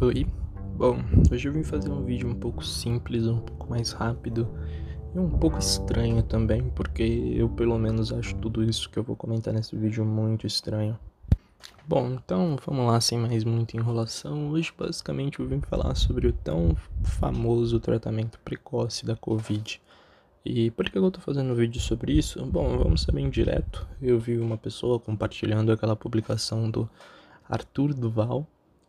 Oi, bom, hoje eu vim fazer um vídeo um pouco simples, um pouco mais rápido e um pouco estranho também, porque eu pelo menos acho tudo isso que eu vou comentar nesse vídeo muito estranho. Bom, então vamos lá, sem mais muita enrolação. Hoje basicamente eu vim falar sobre o tão famoso tratamento precoce da Covid. E por que eu tô fazendo um vídeo sobre isso? Bom, vamos ser bem direto. Eu vi uma pessoa compartilhando aquela publicação do Arthur Duval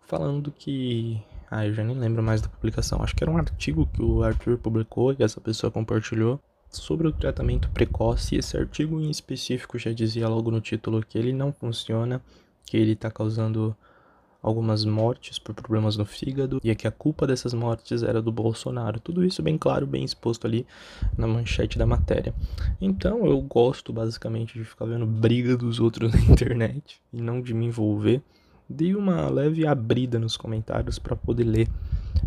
falando que. Ah, eu já nem lembro mais da publicação. Acho que era um artigo que o Arthur publicou e essa pessoa compartilhou sobre o tratamento precoce. Esse artigo em específico já dizia logo no título que ele não funciona, que ele está causando algumas mortes por problemas no fígado e é que a culpa dessas mortes era do Bolsonaro. Tudo isso bem claro, bem exposto ali na manchete da matéria. Então eu gosto basicamente de ficar vendo briga dos outros na internet e não de me envolver dei uma leve abrida nos comentários para poder ler.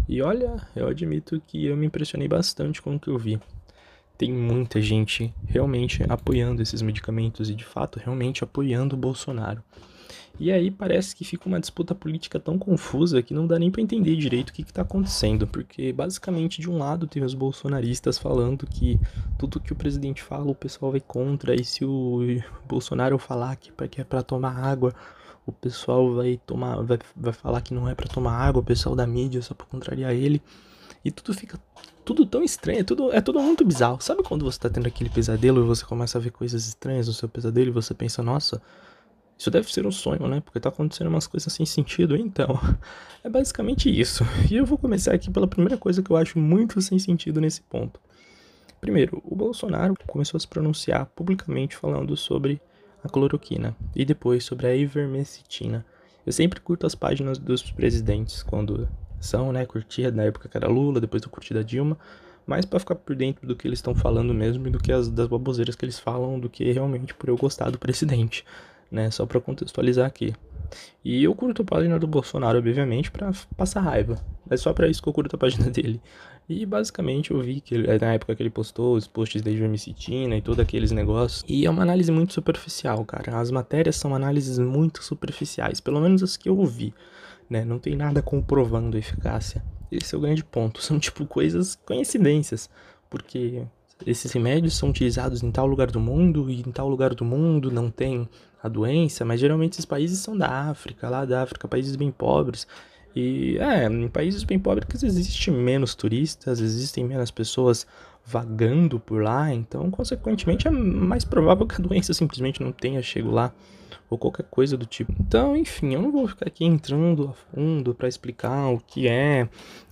E olha, eu admito que eu me impressionei bastante com o que eu vi. Tem muita gente realmente apoiando esses medicamentos e de fato realmente apoiando o Bolsonaro. E aí parece que fica uma disputa política tão confusa que não dá nem para entender direito o que está acontecendo, porque basicamente de um lado tem os bolsonaristas falando que tudo que o presidente fala o pessoal vai contra, e se o Bolsonaro falar que é para tomar água, o pessoal vai tomar, vai, vai falar que não é para tomar água, o pessoal da mídia só pra contrariar ele. E tudo fica tudo tão estranho, é tudo, é tudo muito bizarro. Sabe quando você tá tendo aquele pesadelo e você começa a ver coisas estranhas no seu pesadelo e você pensa, nossa, isso deve ser um sonho, né? Porque tá acontecendo umas coisas sem sentido. Então, é basicamente isso. E eu vou começar aqui pela primeira coisa que eu acho muito sem sentido nesse ponto. Primeiro, o Bolsonaro começou a se pronunciar publicamente falando sobre a cloroquina e depois sobre a ivermectina. Eu sempre curto as páginas dos presidentes quando são, né, curtia na época que era Lula, depois eu curti da Dilma, mais para ficar por dentro do que eles estão falando mesmo e do que as das baboseiras que eles falam, do que realmente por eu gostar do presidente, né, só para contextualizar aqui. E eu curto a página do Bolsonaro, obviamente, para passar raiva. É só para isso que eu curto a página dele. E basicamente eu vi que ele, na época que ele postou os posts da Ivermectina e todos aqueles negócios. E é uma análise muito superficial, cara. As matérias são análises muito superficiais, pelo menos as que eu ouvi. Né? Não tem nada comprovando a eficácia. Esse é o grande ponto. São tipo coisas, coincidências. Porque esses remédios são utilizados em tal lugar do mundo e em tal lugar do mundo não tem a doença, mas geralmente esses países são da África, lá da África, países bem pobres. E é, em países bem pobres existem menos turistas, existem menos pessoas vagando por lá, então consequentemente é mais provável que a doença simplesmente não tenha chego lá ou qualquer coisa do tipo. Então, enfim, eu não vou ficar aqui entrando a fundo para explicar o que é,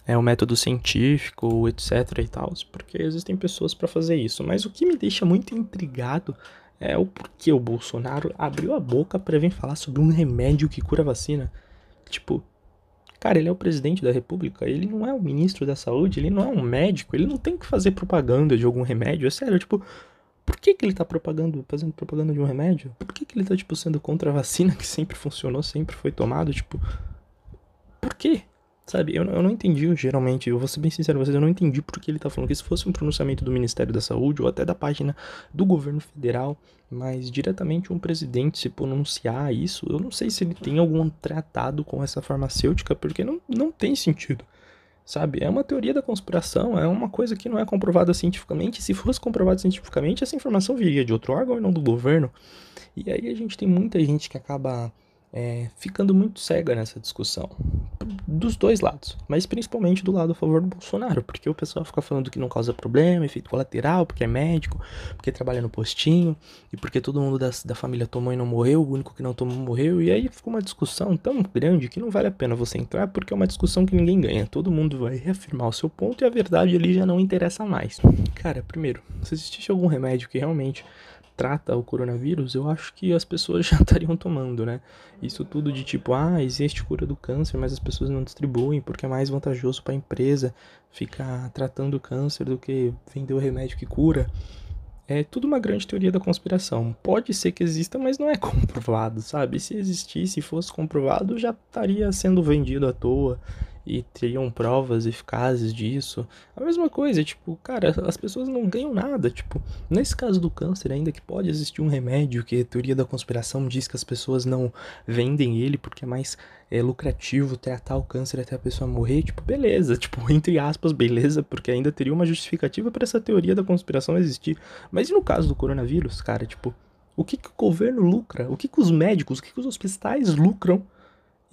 é o método científico, etc e tal, porque existem pessoas para fazer isso. Mas o que me deixa muito intrigado é o porquê o Bolsonaro abriu a boca para vir falar sobre um remédio que cura vacina. Tipo, Cara, ele é o presidente da república, ele não é o ministro da saúde, ele não é um médico, ele não tem que fazer propaganda de algum remédio. É sério, tipo, por que, que ele tá propagando, fazendo propaganda de um remédio? Por que, que ele tá, tipo, sendo contra a vacina que sempre funcionou, sempre foi tomado? Tipo, por quê? Sabe, eu, eu não entendi, geralmente, eu vou ser bem sincero com vocês, eu não entendi por que ele tá falando que se fosse um pronunciamento do Ministério da Saúde ou até da página do governo federal, mas diretamente um presidente se pronunciar isso, eu não sei se ele tem algum tratado com essa farmacêutica, porque não, não tem sentido. Sabe, é uma teoria da conspiração, é uma coisa que não é comprovada cientificamente. Se fosse comprovada cientificamente, essa informação viria de outro órgão e não do governo. E aí a gente tem muita gente que acaba é, ficando muito cega nessa discussão. Dos dois lados, mas principalmente do lado a favor do Bolsonaro, porque o pessoal fica falando que não causa problema, efeito colateral, porque é médico, porque trabalha no postinho, e porque todo mundo da, da família tomou e não morreu, o único que não tomou morreu, e aí fica uma discussão tão grande que não vale a pena você entrar, porque é uma discussão que ninguém ganha. Todo mundo vai reafirmar o seu ponto e a verdade ali já não interessa mais. Cara, primeiro, se existisse algum remédio que realmente trata o coronavírus, eu acho que as pessoas já estariam tomando, né? Isso tudo de tipo, ah, existe cura do câncer, mas as pessoas não distribuem porque é mais vantajoso para a empresa ficar tratando o câncer do que vender o remédio que cura. É tudo uma grande teoria da conspiração. Pode ser que exista, mas não é comprovado, sabe? Se existisse, fosse comprovado, já estaria sendo vendido à toa e teriam provas eficazes disso. A mesma coisa, tipo, cara, as pessoas não ganham nada. Tipo, nesse caso do câncer, ainda que pode existir um remédio que a teoria da conspiração diz que as pessoas não vendem ele porque é mais é, lucrativo tratar o câncer até a pessoa morrer, tipo, beleza, tipo, entre aspas, beleza, porque ainda teria uma justificativa para essa teoria da conspiração existir. Mas e no caso do coronavírus, cara, tipo, o que, que o governo lucra? O que, que os médicos, o que, que os hospitais lucram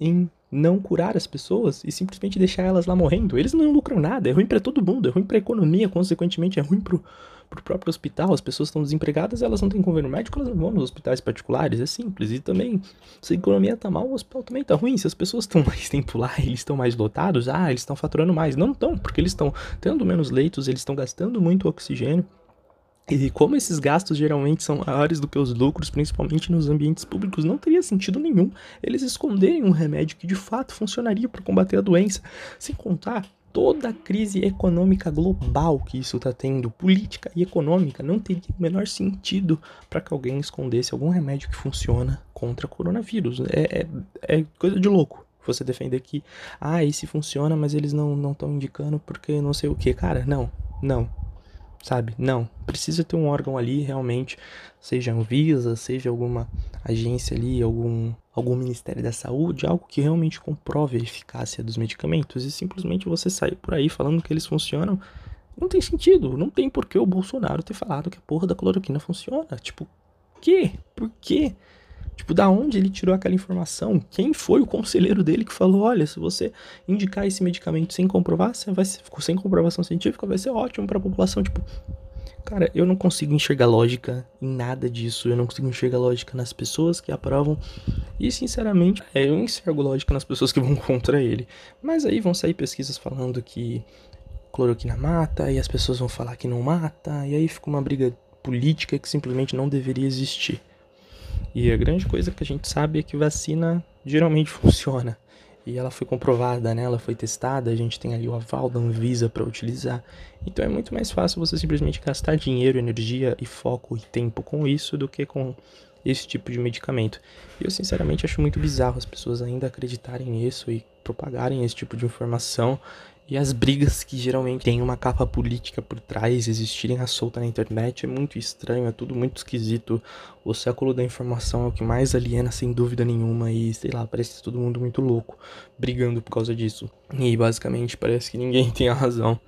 em não curar as pessoas e simplesmente deixar elas lá morrendo. Eles não lucram nada, é ruim para todo mundo, é ruim para a economia, consequentemente é ruim pro, pro próprio hospital. As pessoas estão desempregadas, elas não têm convênio médico, elas não vão nos hospitais particulares, é simples. E também, se a economia tá mal, o hospital também tá ruim. Se as pessoas estão mais tempo lá, eles estão mais lotados, ah, eles estão faturando mais. Não estão, porque eles estão tendo menos leitos, eles estão gastando muito oxigênio. E como esses gastos geralmente são maiores do que os lucros, principalmente nos ambientes públicos, não teria sentido nenhum eles esconderem um remédio que de fato funcionaria para combater a doença. Sem contar toda a crise econômica global que isso está tendo, política e econômica, não teria o menor sentido para que alguém escondesse algum remédio que funciona contra coronavírus. É, é, é coisa de louco você defender que, ah, esse funciona, mas eles não estão indicando porque não sei o que. Cara, não, não sabe? Não, precisa ter um órgão ali realmente, seja Anvisa, seja alguma agência ali, algum algum Ministério da Saúde, algo que realmente comprove a eficácia dos medicamentos e simplesmente você sair por aí falando que eles funcionam, não tem sentido, não tem por que o Bolsonaro ter falado que a porra da cloroquina funciona. Tipo, que? Por quê? Tipo, da onde ele tirou aquela informação? Quem foi o conselheiro dele que falou: olha, se você indicar esse medicamento sem comprovar, vai ser, sem comprovação científica, vai ser ótimo para a população. Tipo, cara, eu não consigo enxergar lógica em nada disso. Eu não consigo enxergar lógica nas pessoas que aprovam. E, sinceramente, é, eu enxergo lógica nas pessoas que vão contra ele. Mas aí vão sair pesquisas falando que cloroquina mata, e as pessoas vão falar que não mata, e aí fica uma briga política que simplesmente não deveria existir. E a grande coisa que a gente sabe é que vacina geralmente funciona. E ela foi comprovada, né? Ela foi testada, a gente tem ali o aval da Anvisa para utilizar. Então é muito mais fácil você simplesmente gastar dinheiro, energia e foco e tempo com isso do que com esse tipo de medicamento. E eu sinceramente acho muito bizarro as pessoas ainda acreditarem nisso e propagarem esse tipo de informação e as brigas que geralmente têm uma capa política por trás existirem à solta na internet é muito estranho, é tudo muito esquisito. O século da informação é o que mais aliena, sem dúvida nenhuma, e sei lá, parece todo mundo muito louco brigando por causa disso. E basicamente parece que ninguém tem a razão.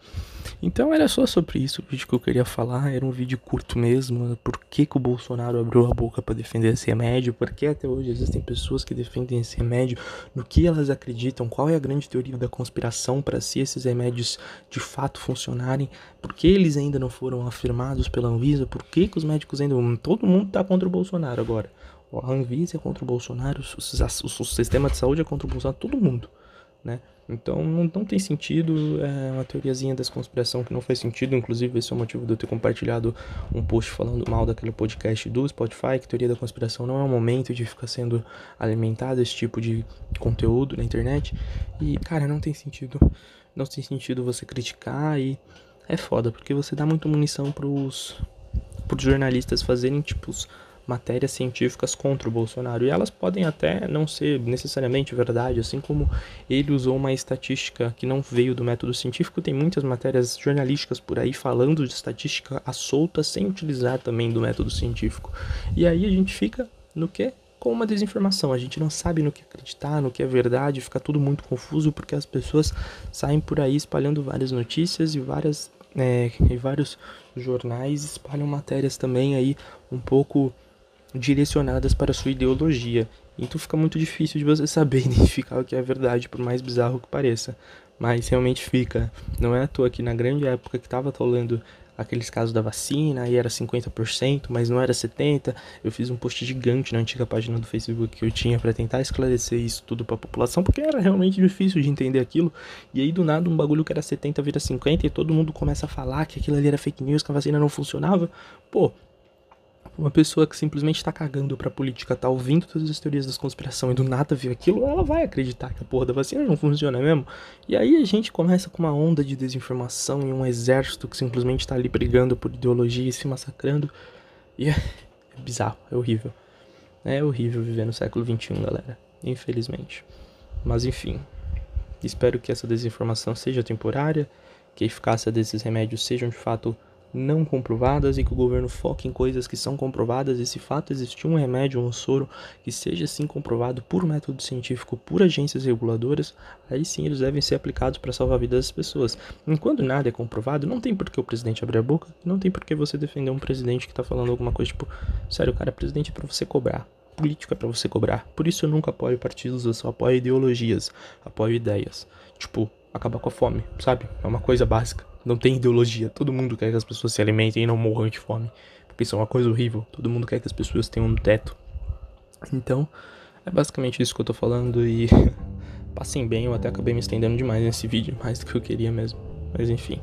Então era só sobre isso o vídeo que eu queria falar. Era um vídeo curto mesmo. Por que, que o Bolsonaro abriu a boca para defender esse remédio? Por que até hoje existem pessoas que defendem esse remédio? No que elas acreditam? Qual é a grande teoria da conspiração para se esses remédios de fato funcionarem? Por que eles ainda não foram afirmados pela Anvisa? Por que, que os médicos ainda. Todo mundo tá contra o Bolsonaro agora. A Anvisa é contra o Bolsonaro, o, sistema de saúde é contra o Bolsonaro, todo mundo, né? Então não, não tem sentido, é uma teoriazinha das conspiração que não faz sentido, inclusive esse é o motivo de eu ter compartilhado um post falando mal daquele podcast do Spotify, que teoria da conspiração não é o momento de ficar sendo alimentado esse tipo de conteúdo na internet. E, cara, não tem sentido. Não tem sentido você criticar e é foda, porque você dá muita munição pros, pros jornalistas fazerem, tipos matérias científicas contra o Bolsonaro. E elas podem até não ser necessariamente verdade, assim como ele usou uma estatística que não veio do método científico. Tem muitas matérias jornalísticas por aí falando de estatística à solta sem utilizar também do método científico. E aí a gente fica no que? Com uma desinformação. A gente não sabe no que acreditar, no que é verdade, fica tudo muito confuso porque as pessoas saem por aí espalhando várias notícias e várias. É, e vários jornais espalham matérias também aí um pouco direcionadas para sua ideologia. Então fica muito difícil de você saber identificar o que é verdade, por mais bizarro que pareça. Mas realmente fica. Não é à toa que na grande época que estava rolando aqueles casos da vacina, aí era 50%, mas não era 70%. Eu fiz um post gigante na antiga página do Facebook que eu tinha para tentar esclarecer isso tudo para a população, porque era realmente difícil de entender aquilo. E aí do nada um bagulho que era 70 vira 50 e todo mundo começa a falar que aquilo ali era fake news, que a vacina não funcionava. Pô, uma pessoa que simplesmente tá cagando pra política, tá ouvindo todas as teorias da conspiração e do nada viu aquilo, ela vai acreditar que a porra da vacina não funciona mesmo. E aí a gente começa com uma onda de desinformação e um exército que simplesmente tá ali brigando por ideologia e se massacrando. E é, é bizarro, é horrível. É horrível viver no século XXI, galera. Infelizmente. Mas enfim. Espero que essa desinformação seja temporária, que a eficácia desses remédios sejam de fato não comprovadas e que o governo foque em coisas que são comprovadas e se fato existir um remédio, um soro que seja assim comprovado por método científico, por agências reguladoras, aí sim eles devem ser aplicados para salvar a vida das pessoas. Enquanto nada é comprovado, não tem por que o presidente abrir a boca, não tem por que você defender um presidente que tá falando alguma coisa tipo, sério, cara, presidente é para você cobrar. Político é para você cobrar. Por isso eu nunca apoio partidos, eu só apoio ideologias, apoio ideias. Tipo, acabar com a fome, sabe? É uma coisa básica. Não tem ideologia. Todo mundo quer que as pessoas se alimentem e não morram de fome. Porque isso é uma coisa horrível. Todo mundo quer que as pessoas tenham um teto. Então, é basicamente isso que eu tô falando e passem bem, eu até acabei me estendendo demais nesse vídeo, mais do que eu queria mesmo. Mas enfim.